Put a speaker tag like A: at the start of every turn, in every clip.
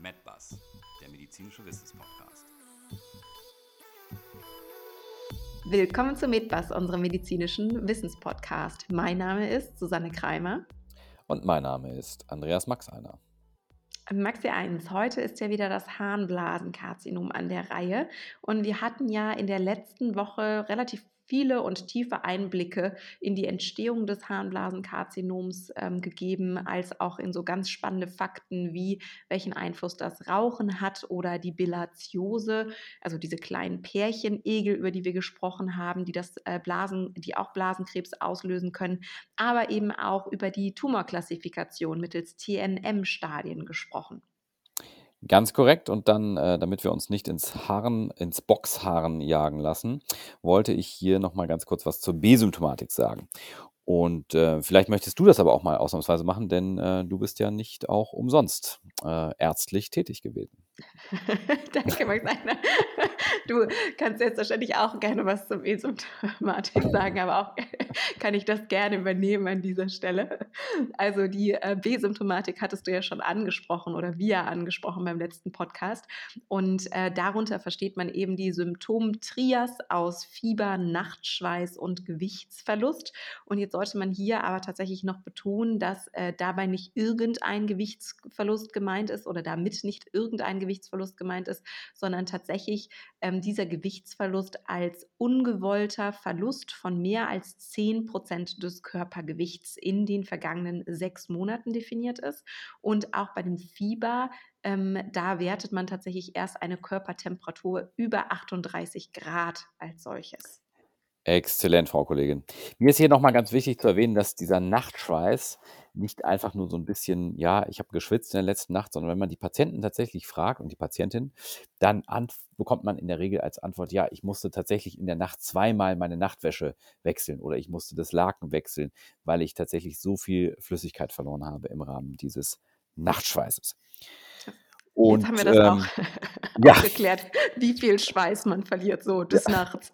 A: MedBus, der medizinische Wissenspodcast.
B: Willkommen zu MedBus, unserem medizinischen Wissenspodcast. Mein Name ist Susanne Kreimer.
C: Und mein Name ist Andreas Maxeiner.
B: Maxi 1, heute ist ja wieder das Harnblasenkarzinom an der Reihe. Und wir hatten ja in der letzten Woche relativ viele und tiefe Einblicke in die Entstehung des Harnblasenkarzinoms ähm, gegeben, als auch in so ganz spannende Fakten wie welchen Einfluss das Rauchen hat oder die Bilatiose, also diese kleinen Pärchenegel, über die wir gesprochen haben, die das äh, Blasen, die auch Blasenkrebs auslösen können, aber eben auch über die Tumorklassifikation mittels TNM-Stadien gesprochen.
C: Ganz korrekt. Und dann, äh, damit wir uns nicht ins Harren, ins Boxharren jagen lassen, wollte ich hier nochmal ganz kurz was zur B-Symptomatik sagen. Und äh, vielleicht möchtest du das aber auch mal ausnahmsweise machen, denn äh, du bist ja nicht auch umsonst äh, ärztlich tätig gewesen.
B: Danke, Maxine. Du kannst wahrscheinlich auch gerne was zum E-Symptomatik sagen, aber auch kann ich das gerne übernehmen an dieser Stelle. Also die äh, B-Symptomatik hattest du ja schon angesprochen oder wir angesprochen beim letzten Podcast. Und äh, darunter versteht man eben die Symptomtrias aus Fieber, Nachtschweiß und Gewichtsverlust. Und jetzt sollte man hier aber tatsächlich noch betonen, dass äh, dabei nicht irgendein Gewichtsverlust gemeint ist oder damit nicht irgendein Gewichtsverlust Gewichtsverlust gemeint ist, sondern tatsächlich ähm, dieser Gewichtsverlust als ungewollter Verlust von mehr als 10 Prozent des Körpergewichts in den vergangenen sechs Monaten definiert ist. Und auch bei dem Fieber ähm, da wertet man tatsächlich erst eine Körpertemperatur über 38 Grad als solches.
C: Exzellent, Frau Kollegin. Mir ist hier nochmal ganz wichtig zu erwähnen, dass dieser Nachtschweiß nicht einfach nur so ein bisschen, ja, ich habe geschwitzt in der letzten Nacht, sondern wenn man die Patienten tatsächlich fragt und die Patientin, dann bekommt man in der Regel als Antwort, ja, ich musste tatsächlich in der Nacht zweimal meine Nachtwäsche wechseln oder ich musste das Laken wechseln, weil ich tatsächlich so viel Flüssigkeit verloren habe im Rahmen dieses Nachtschweißes.
B: Und, Jetzt haben wir das ähm, auch ja. geklärt, wie viel Schweiß man verliert so des ja. Nachts.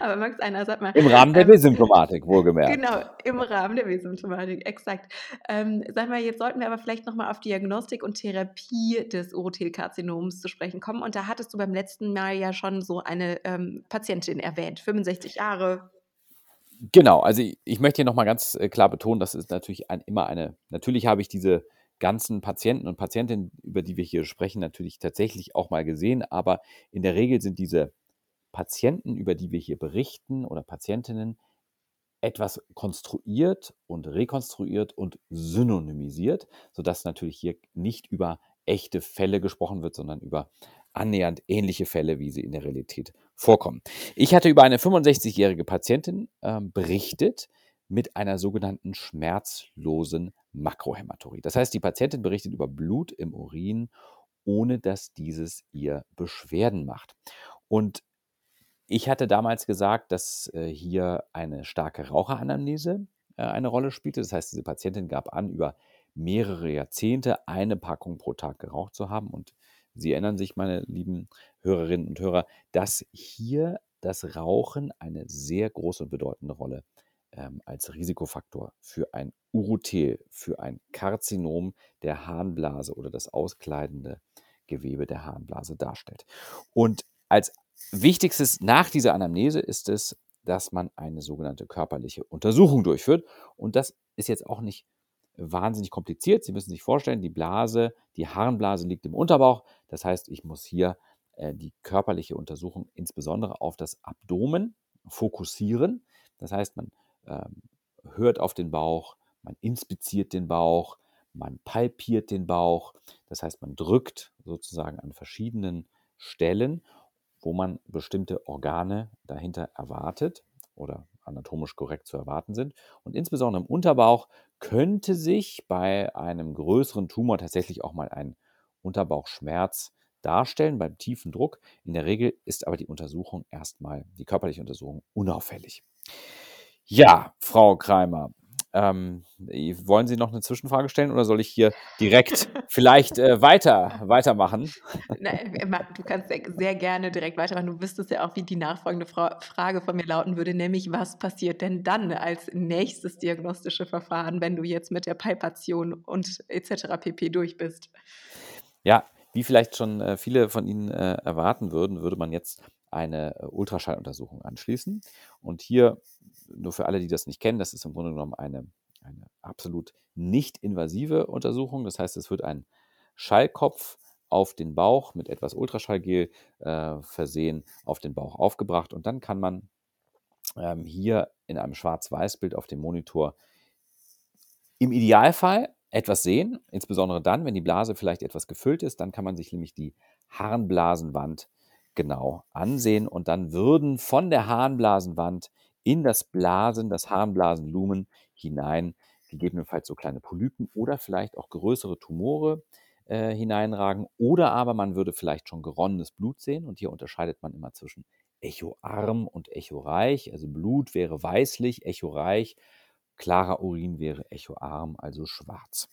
B: Aber Max einer, sag mal.
C: Im Rahmen der ähm, B-Symptomatik, wohlgemerkt.
B: Genau, im Rahmen der B-Symptomatik, exakt. Ähm, sag mal, jetzt sollten wir aber vielleicht nochmal auf Diagnostik und Therapie des Urothelkarzinoms zu sprechen kommen. Und da hattest du beim letzten Mal ja schon so eine ähm, Patientin erwähnt, 65 Jahre,
C: Genau, also ich, ich möchte hier nochmal ganz äh, klar betonen, das ist natürlich ein, immer eine, natürlich habe ich diese ganzen Patienten und Patientinnen, über die wir hier sprechen, natürlich tatsächlich auch mal gesehen, aber in der Regel sind diese Patienten, über die wir hier berichten oder Patientinnen, etwas konstruiert und rekonstruiert und synonymisiert, sodass natürlich hier nicht über echte Fälle gesprochen wird, sondern über annähernd ähnliche Fälle, wie sie in der Realität vorkommen. Ich hatte über eine 65-jährige Patientin äh, berichtet mit einer sogenannten schmerzlosen Makrohämaturie. Das heißt, die Patientin berichtet über Blut im Urin, ohne dass dieses ihr Beschwerden macht. Und ich hatte damals gesagt, dass äh, hier eine starke Raucheranamnese äh, eine Rolle spielte. Das heißt, diese Patientin gab an, über mehrere Jahrzehnte eine Packung pro Tag geraucht zu haben. Und Sie erinnern sich, meine lieben Hörerinnen und Hörer, dass hier das Rauchen eine sehr große und bedeutende Rolle ähm, als Risikofaktor für ein Urothel, für ein Karzinom der Harnblase oder das auskleidende Gewebe der Harnblase darstellt. Und als Wichtigstes nach dieser Anamnese ist es, dass man eine sogenannte körperliche Untersuchung durchführt. Und das ist jetzt auch nicht wahnsinnig kompliziert. Sie müssen sich vorstellen, die Blase, die Harnblase liegt im Unterbauch. Das heißt, ich muss hier äh, die körperliche Untersuchung insbesondere auf das Abdomen fokussieren. Das heißt, man ähm, hört auf den Bauch, man inspiziert den Bauch, man palpiert den Bauch. Das heißt, man drückt sozusagen an verschiedenen Stellen wo man bestimmte Organe dahinter erwartet oder anatomisch korrekt zu erwarten sind. Und insbesondere im Unterbauch könnte sich bei einem größeren Tumor tatsächlich auch mal ein Unterbauchschmerz darstellen beim tiefen Druck. In der Regel ist aber die Untersuchung erstmal, die körperliche Untersuchung, unauffällig. Ja, Frau Kreimer, ähm, wollen Sie noch eine Zwischenfrage stellen oder soll ich hier direkt vielleicht äh, weiter, weitermachen?
B: Nein, du kannst sehr gerne direkt weitermachen. Du wüsstest ja auch, wie die nachfolgende Fra Frage von mir lauten würde, nämlich was passiert denn dann als nächstes diagnostische Verfahren, wenn du jetzt mit der Palpation und etc. pp durch bist?
C: Ja, wie vielleicht schon äh, viele von Ihnen äh, erwarten würden, würde man jetzt eine äh, Ultraschalluntersuchung anschließen. Und hier, nur für alle, die das nicht kennen, das ist im Grunde genommen eine, eine absolut nicht invasive Untersuchung. Das heißt, es wird ein Schallkopf auf den Bauch mit etwas Ultraschallgel äh, versehen, auf den Bauch aufgebracht. Und dann kann man ähm, hier in einem Schwarz-Weiß-Bild auf dem Monitor im Idealfall etwas sehen, insbesondere dann, wenn die Blase vielleicht etwas gefüllt ist, dann kann man sich nämlich die Harnblasenwand genau ansehen. Und dann würden von der Harnblasenwand in das Blasen, das Harnblasenlumen hinein gegebenenfalls so kleine Polypen oder vielleicht auch größere Tumore äh, hineinragen oder aber man würde vielleicht schon geronnenes Blut sehen und hier unterscheidet man immer zwischen echoarm und echoreich. Also Blut wäre weißlich, echoreich Klarer Urin wäre echoarm, also schwarz.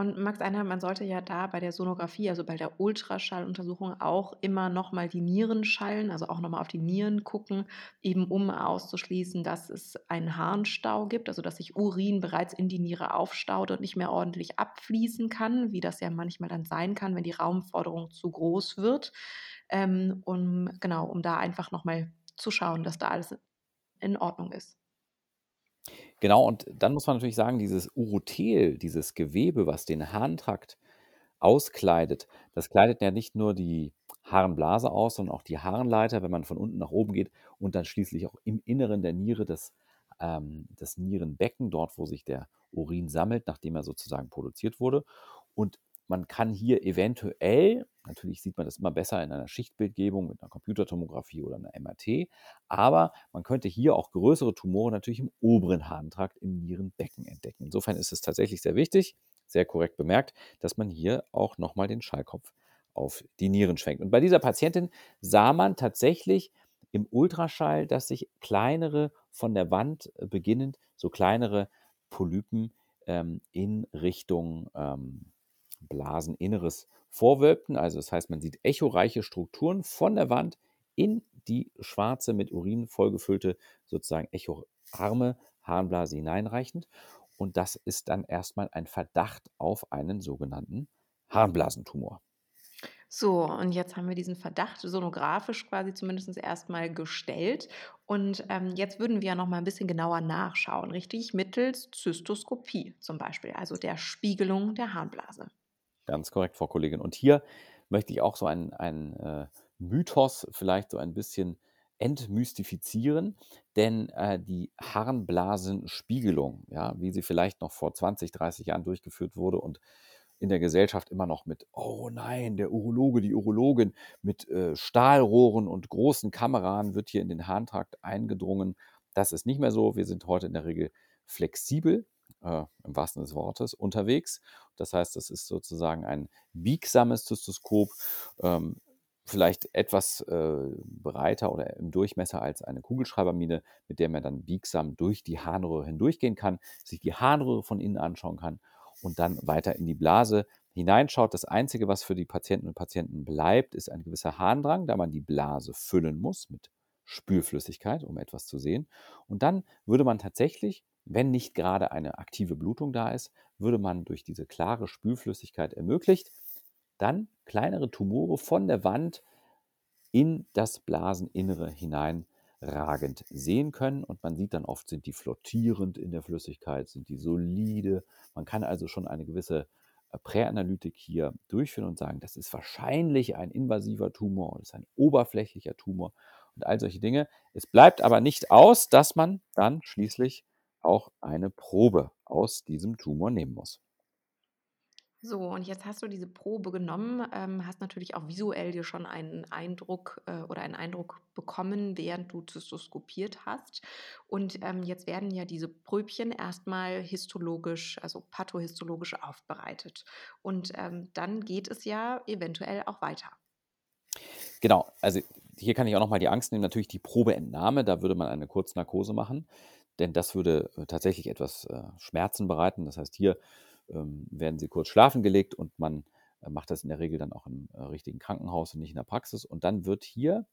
B: Und Max Einhard, man sollte ja da bei der Sonographie, also bei der Ultraschalluntersuchung auch immer nochmal die Nieren schallen, also auch nochmal auf die Nieren gucken, eben um auszuschließen, dass es einen Harnstau gibt, also dass sich Urin bereits in die Niere aufstaut und nicht mehr ordentlich abfließen kann, wie das ja manchmal dann sein kann, wenn die Raumforderung zu groß wird. Ähm, um genau, um da einfach nochmal zu schauen, dass da alles in Ordnung ist.
C: Genau, und dann muss man natürlich sagen, dieses Urothel, dieses Gewebe, was den Harntrakt auskleidet, das kleidet ja nicht nur die Harnblase aus, sondern auch die Harnleiter, wenn man von unten nach oben geht und dann schließlich auch im Inneren der Niere das, ähm, das Nierenbecken, dort wo sich der Urin sammelt, nachdem er sozusagen produziert wurde. Und man kann hier eventuell, natürlich sieht man das immer besser in einer Schichtbildgebung mit einer Computertomographie oder einer MRT, aber man könnte hier auch größere Tumore natürlich im oberen Harntrakt im Nierenbecken entdecken. Insofern ist es tatsächlich sehr wichtig, sehr korrekt bemerkt, dass man hier auch nochmal den Schallkopf auf die Nieren schwenkt. Und bei dieser Patientin sah man tatsächlich im Ultraschall, dass sich kleinere von der Wand beginnend, so kleinere Polypen ähm, in Richtung ähm, Blaseninneres vorwölbten. Also das heißt, man sieht echoreiche Strukturen von der Wand in die schwarze, mit Urin vollgefüllte, sozusagen echoarme Harnblase hineinreichend. Und das ist dann erstmal ein Verdacht auf einen sogenannten Harnblasentumor.
B: So, und jetzt haben wir diesen Verdacht sonografisch quasi zumindest erstmal gestellt. Und ähm, jetzt würden wir ja noch mal ein bisschen genauer nachschauen, richtig? Mittels Zystoskopie zum Beispiel, also der Spiegelung der Harnblase.
C: Ganz korrekt, Frau Kollegin. Und hier möchte ich auch so einen, einen äh, Mythos vielleicht so ein bisschen entmystifizieren, denn äh, die Harnblasenspiegelung, ja, wie sie vielleicht noch vor 20, 30 Jahren durchgeführt wurde und in der Gesellschaft immer noch mit, oh nein, der Urologe, die Urologin mit äh, Stahlrohren und großen Kameran wird hier in den Harntrakt eingedrungen. Das ist nicht mehr so. Wir sind heute in der Regel flexibel äh, im wahrsten des Wortes, unterwegs. Das heißt, das ist sozusagen ein biegsames Zystoskop, ähm, vielleicht etwas äh, breiter oder im Durchmesser als eine Kugelschreibermine, mit der man dann biegsam durch die Harnröhre hindurchgehen kann, sich die Harnröhre von innen anschauen kann und dann weiter in die Blase hineinschaut. Das Einzige, was für die Patienten und Patienten bleibt, ist ein gewisser Harndrang, da man die Blase füllen muss mit Spülflüssigkeit, um etwas zu sehen. Und dann würde man tatsächlich wenn nicht gerade eine aktive Blutung da ist, würde man durch diese klare Spülflüssigkeit ermöglicht, dann kleinere Tumore von der Wand in das Blaseninnere hineinragend sehen können. Und man sieht dann oft, sind die flottierend in der Flüssigkeit, sind die solide. Man kann also schon eine gewisse äh, Präanalytik hier durchführen und sagen, das ist wahrscheinlich ein invasiver Tumor, das ist ein oberflächlicher Tumor und all solche Dinge. Es bleibt aber nicht aus, dass man dann schließlich auch eine Probe aus diesem Tumor nehmen muss.
B: So, und jetzt hast du diese Probe genommen, ähm, hast natürlich auch visuell dir schon einen Eindruck äh, oder einen Eindruck bekommen, während du zystoskopiert hast. Und ähm, jetzt werden ja diese Pröbchen erstmal histologisch, also pathohistologisch aufbereitet. Und ähm, dann geht es ja eventuell auch weiter.
C: Genau, also hier kann ich auch nochmal die Angst nehmen, natürlich die Probeentnahme, da würde man eine Kurznarkose machen denn das würde äh, tatsächlich etwas äh, Schmerzen bereiten. Das heißt, hier ähm, werden sie kurz schlafen gelegt und man äh, macht das in der Regel dann auch im richtigen Krankenhaus und nicht in der Praxis. Und dann wird hier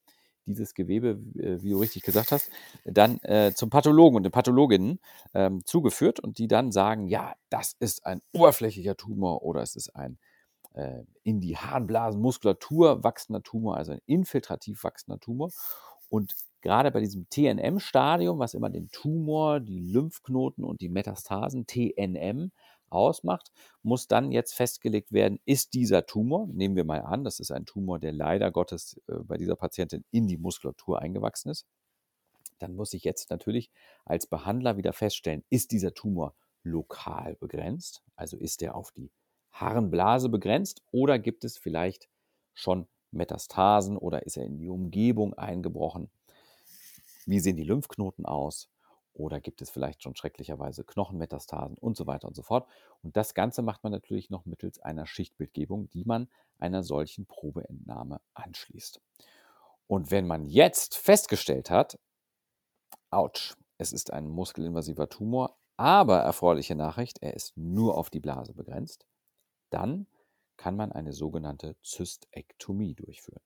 C: dieses Gewebe, wie du richtig gesagt hast, dann zum Pathologen und den Pathologinnen ähm, zugeführt und die dann sagen, ja, das ist ein oberflächlicher Tumor oder es ist ein in die Harnblasenmuskulatur wachsender Tumor, also ein infiltrativ wachsender Tumor. Und gerade bei diesem TNM-Stadium, was immer den Tumor, die Lymphknoten und die Metastasen, TNM, ausmacht, muss dann jetzt festgelegt werden, ist dieser Tumor, nehmen wir mal an, das ist ein Tumor, der leider Gottes äh, bei dieser Patientin in die Muskulatur eingewachsen ist, dann muss ich jetzt natürlich als Behandler wieder feststellen, ist dieser Tumor lokal begrenzt, also ist er auf die Harnblase begrenzt oder gibt es vielleicht schon Metastasen oder ist er in die Umgebung eingebrochen? Wie sehen die Lymphknoten aus? Oder gibt es vielleicht schon schrecklicherweise Knochenmetastasen und so weiter und so fort. Und das Ganze macht man natürlich noch mittels einer Schichtbildgebung, die man einer solchen Probeentnahme anschließt. Und wenn man jetzt festgestellt hat, ouch, es ist ein muskelinvasiver Tumor, aber erfreuliche Nachricht, er ist nur auf die Blase begrenzt, dann kann man eine sogenannte Zystektomie durchführen.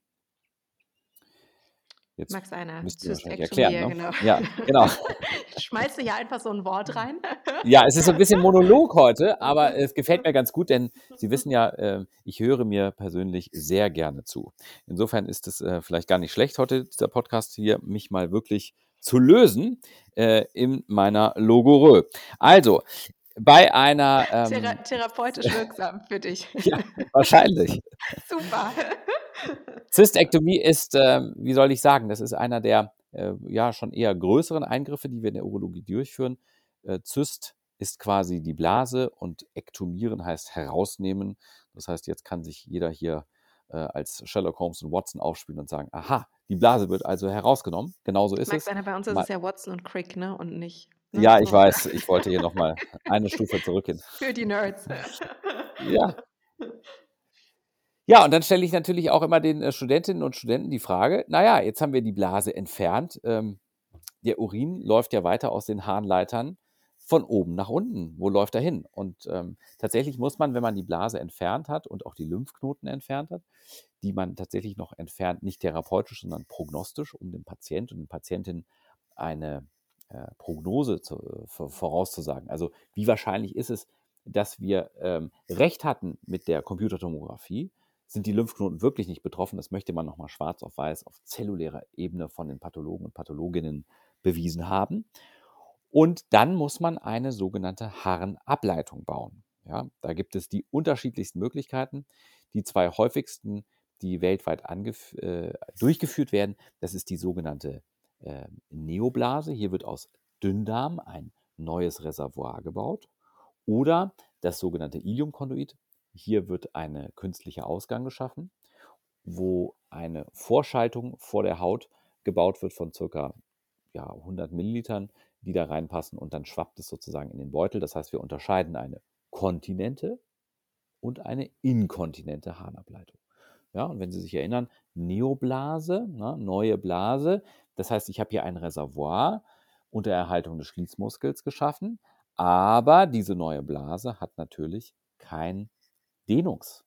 B: Jetzt Max einer
C: wahrscheinlich erklären. Ne? Genau. Ja,
B: genau. Schmeißt du hier einfach so ein Wort rein?
C: ja, es ist so ein bisschen Monolog heute, aber es gefällt mir ganz gut, denn Sie wissen ja, äh, ich höre mir persönlich sehr gerne zu. Insofern ist es äh, vielleicht gar nicht schlecht heute, dieser Podcast hier, mich mal wirklich zu lösen äh, in meiner Logorö. Also, bei einer.
B: Ähm, Thera therapeutisch wirksam für dich.
C: ja, wahrscheinlich.
B: Super.
C: Zystektomie ist, äh, wie soll ich sagen, das ist einer der äh, ja schon eher größeren Eingriffe, die wir in der Urologie durchführen. Äh, Zyst ist quasi die Blase und ektomieren heißt herausnehmen. Das heißt, jetzt kann sich jeder hier äh, als Sherlock Holmes und Watson aufspielen und sagen, aha, die Blase wird also herausgenommen. Genauso ist Max, es.
B: Einer bei uns ist es ja Watson und Crick, ne? Und nicht.
C: Ja, ich weiß. Ich wollte hier nochmal eine Stufe zurückgehen.
B: Für die Nerds.
C: ja. Ja, und dann stelle ich natürlich auch immer den äh, Studentinnen und Studenten die Frage: Naja, jetzt haben wir die Blase entfernt. Ähm, der Urin läuft ja weiter aus den Harnleitern von oben nach unten. Wo läuft er hin? Und ähm, tatsächlich muss man, wenn man die Blase entfernt hat und auch die Lymphknoten entfernt hat, die man tatsächlich noch entfernt, nicht therapeutisch, sondern prognostisch, um dem Patient und den Patientin eine Prognose zu, äh, vorauszusagen. Also wie wahrscheinlich ist es, dass wir ähm, recht hatten mit der Computertomographie? Sind die Lymphknoten wirklich nicht betroffen? Das möchte man nochmal schwarz auf weiß auf zellulärer Ebene von den Pathologen und Pathologinnen bewiesen haben. Und dann muss man eine sogenannte Harnableitung bauen. Ja, da gibt es die unterschiedlichsten Möglichkeiten. Die zwei häufigsten, die weltweit äh, durchgeführt werden, das ist die sogenannte äh, Neoblase. Hier wird aus Dünndarm ein neues Reservoir gebaut. Oder das sogenannte Iliumkonduit. Hier wird ein künstlicher Ausgang geschaffen, wo eine Vorschaltung vor der Haut gebaut wird von ca. Ja, 100 Millilitern, die da reinpassen und dann schwappt es sozusagen in den Beutel. Das heißt, wir unterscheiden eine kontinente und eine inkontinente Harnableitung. Ja, und wenn Sie sich erinnern, Neoblase, na, ne, neue Blase, das heißt, ich habe hier ein Reservoir unter Erhaltung des Schließmuskels geschaffen, aber diese neue Blase hat natürlich kein Dehnungs,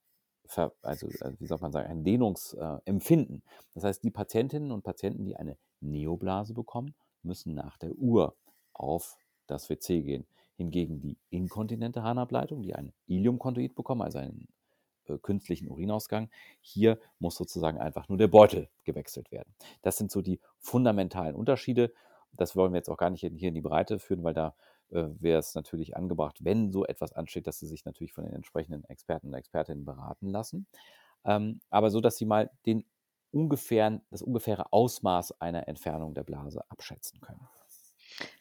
C: also äh, wie soll man sagen, ein Dehnungsempfinden. Das heißt, die Patientinnen und Patienten, die eine Neoblase bekommen, müssen nach der Uhr auf das WC gehen. Hingegen die inkontinente Harnableitung, die ein Iliumkonduit bekommen, also äh, künstlichen Urinausgang, hier muss sozusagen einfach nur der Beutel gewechselt werden. Das sind so die fundamentalen Unterschiede. Das wollen wir jetzt auch gar nicht hier in die Breite führen, weil da äh, wäre es natürlich angebracht, wenn so etwas ansteht, dass Sie sich natürlich von den entsprechenden Experten und Expertinnen beraten lassen. Ähm, aber so, dass Sie mal den ungefähren, das ungefähre Ausmaß einer Entfernung der Blase abschätzen können.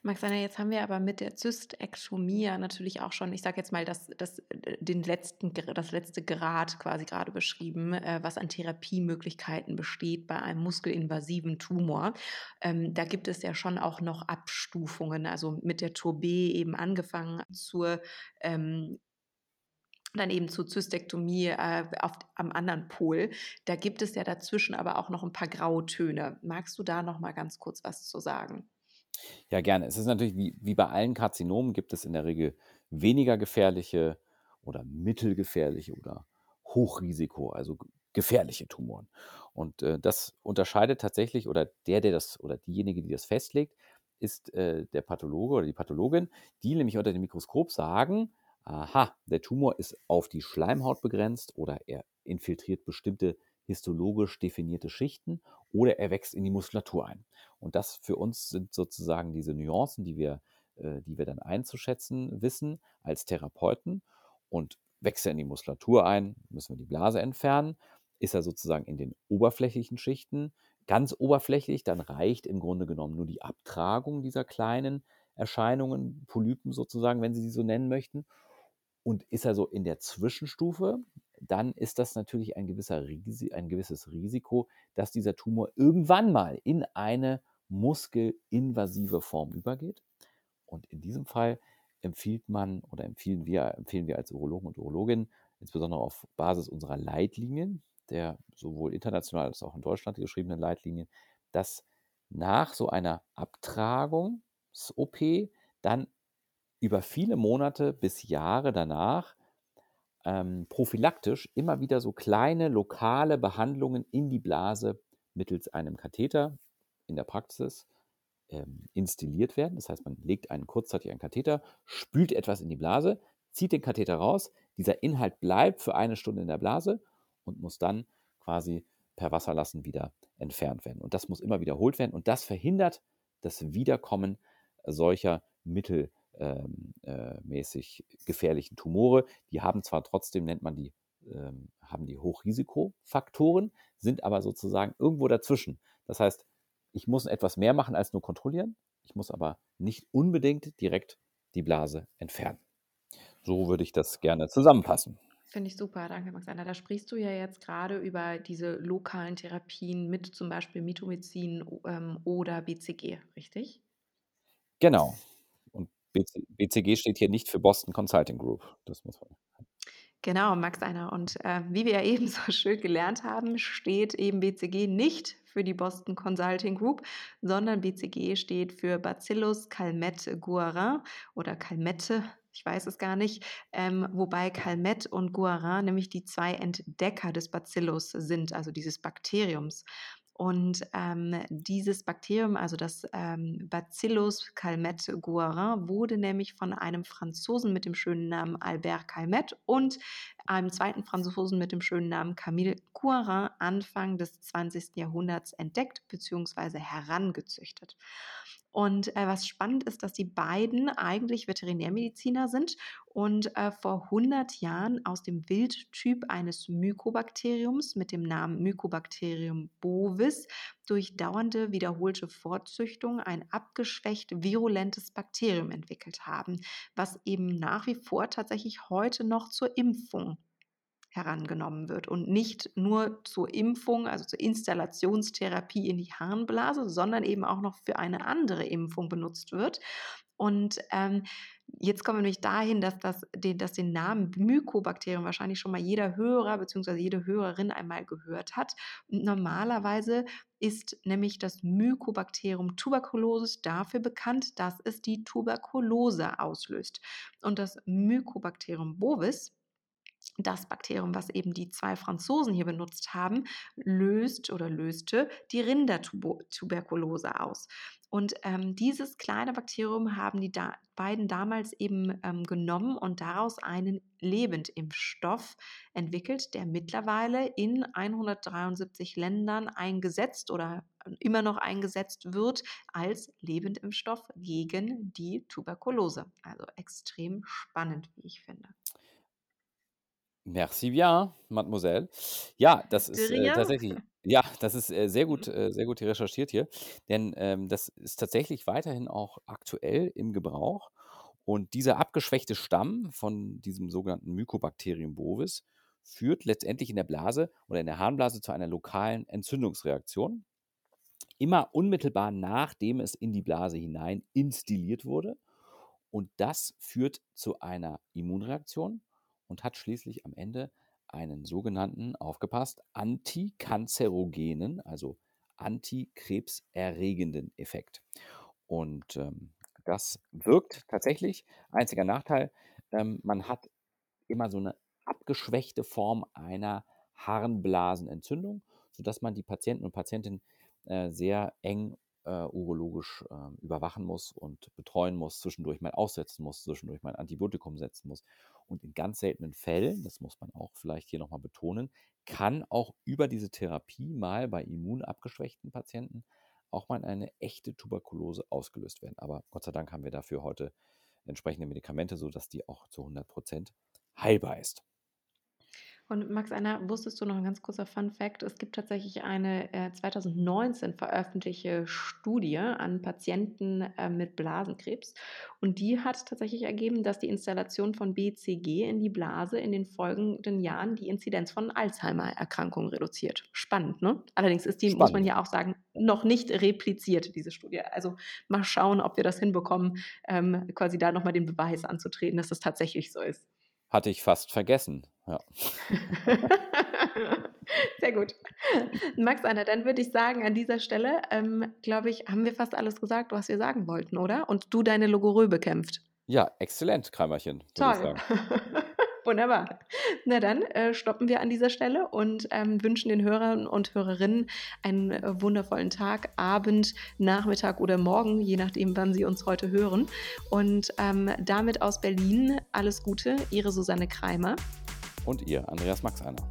B: Maxana, jetzt haben wir aber mit der Zystektomie natürlich auch schon, ich sage jetzt mal, das, das, äh, den letzten, das letzte Grad quasi gerade beschrieben, äh, was an Therapiemöglichkeiten besteht bei einem muskelinvasiven Tumor. Ähm, da gibt es ja schon auch noch Abstufungen, also mit der Tour B eben angefangen zur ähm, dann eben zu Zystektomie äh, auf, am anderen Pol. Da gibt es ja dazwischen aber auch noch ein paar graue Töne. Magst du da noch mal ganz kurz was zu sagen?
C: Ja, gerne. Es ist natürlich wie, wie bei allen Karzinomen gibt es in der Regel weniger gefährliche oder mittelgefährliche oder Hochrisiko, also gefährliche Tumoren. Und äh, das unterscheidet tatsächlich, oder der, der das, oder diejenige, die das festlegt, ist äh, der Pathologe oder die Pathologin, die nämlich unter dem Mikroskop sagen, aha, der Tumor ist auf die Schleimhaut begrenzt oder er infiltriert bestimmte histologisch definierte Schichten oder er wächst in die Muskulatur ein. Und das für uns sind sozusagen diese Nuancen, die wir, äh, die wir dann einzuschätzen wissen als Therapeuten. Und wächst er in die Muskulatur ein, müssen wir die Blase entfernen. Ist er sozusagen in den oberflächlichen Schichten ganz oberflächlich, dann reicht im Grunde genommen nur die Abtragung dieser kleinen Erscheinungen, Polypen sozusagen, wenn Sie sie so nennen möchten. Und ist er so in der Zwischenstufe, dann ist das natürlich ein, gewisser ein gewisses Risiko, dass dieser Tumor irgendwann mal in eine muskelinvasive Form übergeht. Und in diesem Fall empfiehlt man oder empfehlen wir, empfehlen wir als Urologen und Urologinnen, insbesondere auf Basis unserer Leitlinien, der sowohl international als auch in Deutschland geschriebenen Leitlinien, dass nach so einer Abtragungs-OP dann über viele Monate bis Jahre danach ähm, prophylaktisch immer wieder so kleine lokale Behandlungen in die Blase mittels einem Katheter in der Praxis ähm, instilliert werden. Das heißt, man legt einen kurzzeitig einen Katheter, spült etwas in die Blase, zieht den Katheter raus, dieser Inhalt bleibt für eine Stunde in der Blase und muss dann quasi per Wasserlassen wieder entfernt werden. Und das muss immer wiederholt werden und das verhindert das Wiederkommen solcher mittelmäßig ähm, äh, gefährlichen Tumore. Die haben zwar trotzdem, nennt man die, ähm, haben die Hochrisikofaktoren, sind aber sozusagen irgendwo dazwischen. Das heißt, ich muss etwas mehr machen als nur kontrollieren. Ich muss aber nicht unbedingt direkt die Blase entfernen. So würde ich das gerne zusammenfassen.
B: Finde ich super, danke Maxana. Da sprichst du ja jetzt gerade über diese lokalen Therapien mit zum Beispiel Mitomycin ähm, oder BCG, richtig?
C: Genau. BCG steht hier nicht für Boston Consulting Group. Das muss man.
B: Genau, Max einer. Und äh, wie wir ja eben so schön gelernt haben, steht eben BCG nicht für die Boston Consulting Group, sondern BCG steht für Bacillus calmette guarin oder Calmette, ich weiß es gar nicht, ähm, wobei Calmette und Guarin nämlich die zwei Entdecker des Bacillus sind, also dieses Bakteriums. Und ähm, dieses Bakterium, also das ähm, Bacillus calmette guarin, wurde nämlich von einem Franzosen mit dem schönen Namen Albert Calmette und einem zweiten Franzosen mit dem schönen Namen Camille Guarin Anfang des 20. Jahrhunderts entdeckt bzw. herangezüchtet. Und äh, was spannend ist, dass die beiden eigentlich Veterinärmediziner sind und äh, vor 100 Jahren aus dem Wildtyp eines Mykobakteriums mit dem Namen Mycobacterium bovis durch dauernde wiederholte Fortzüchtung ein abgeschwächt virulentes Bakterium entwickelt haben, was eben nach wie vor tatsächlich heute noch zur Impfung herangenommen wird und nicht nur zur Impfung, also zur Installationstherapie in die Harnblase, sondern eben auch noch für eine andere Impfung benutzt wird. Und ähm, jetzt kommen wir nämlich dahin, dass, das, den, dass den Namen Mykobakterium wahrscheinlich schon mal jeder Hörer bzw. jede Hörerin einmal gehört hat. Normalerweise ist nämlich das Mykobakterium tuberculosis dafür bekannt, dass es die Tuberkulose auslöst. Und das Mykobakterium bovis das Bakterium, was eben die zwei Franzosen hier benutzt haben, löst oder löste die Rindertuberkulose aus. Und ähm, dieses kleine Bakterium haben die da beiden damals eben ähm, genommen und daraus einen Lebendimpfstoff entwickelt, der mittlerweile in 173 Ländern eingesetzt oder immer noch eingesetzt wird als Lebendimpfstoff gegen die Tuberkulose. Also extrem spannend, wie ich finde.
C: Merci bien, Mademoiselle. Ja, das ist äh, tatsächlich, ja, das ist äh, sehr gut, äh, sehr gut recherchiert hier, denn ähm, das ist tatsächlich weiterhin auch aktuell im Gebrauch. Und dieser abgeschwächte Stamm von diesem sogenannten Mycobacterium bovis führt letztendlich in der Blase oder in der Harnblase zu einer lokalen Entzündungsreaktion. Immer unmittelbar nachdem es in die Blase hinein instilliert wurde. Und das führt zu einer Immunreaktion und hat schließlich am Ende einen sogenannten, aufgepasst, antikanzerogenen, also antikrebserregenden Effekt. Und ähm, das wirkt tatsächlich. Einziger Nachteil, ähm, man hat immer so eine abgeschwächte Form einer Harnblasenentzündung, sodass man die Patienten und Patientinnen äh, sehr eng äh, urologisch äh, überwachen muss und betreuen muss, zwischendurch mal aussetzen muss, zwischendurch mal ein Antibiotikum setzen muss. Und in ganz seltenen Fällen, das muss man auch vielleicht hier nochmal betonen, kann auch über diese Therapie mal bei immunabgeschwächten Patienten auch mal eine echte Tuberkulose ausgelöst werden. Aber Gott sei Dank haben wir dafür heute entsprechende Medikamente, sodass die auch zu 100 Prozent heilbar ist.
B: Und Max Anna, wusstest du noch ein ganz kurzer Fun Fact? Es gibt tatsächlich eine äh, 2019 veröffentlichte Studie an Patienten äh, mit Blasenkrebs. Und die hat tatsächlich ergeben, dass die Installation von BCG in die Blase in den folgenden Jahren die Inzidenz von Alzheimer-Erkrankungen reduziert. Spannend, ne? Allerdings ist die, Spannend. muss man ja auch sagen, noch nicht repliziert, diese Studie. Also mal schauen, ob wir das hinbekommen, ähm, quasi da nochmal den Beweis anzutreten, dass das tatsächlich so ist.
C: Hatte ich fast vergessen. Ja.
B: Sehr gut. Max Anna, dann würde ich sagen, an dieser Stelle, ähm, glaube ich, haben wir fast alles gesagt, was wir sagen wollten, oder? Und du deine Logorö bekämpft.
C: Ja, exzellent, Kreimerchen.
B: Toll. Wunderbar. Na dann äh, stoppen wir an dieser Stelle und ähm, wünschen den Hörern und Hörerinnen einen äh, wundervollen Tag, Abend, Nachmittag oder Morgen, je nachdem, wann Sie uns heute hören. Und ähm, damit aus Berlin alles Gute, Ihre Susanne Kreimer.
C: Und ihr, Andreas Max einer.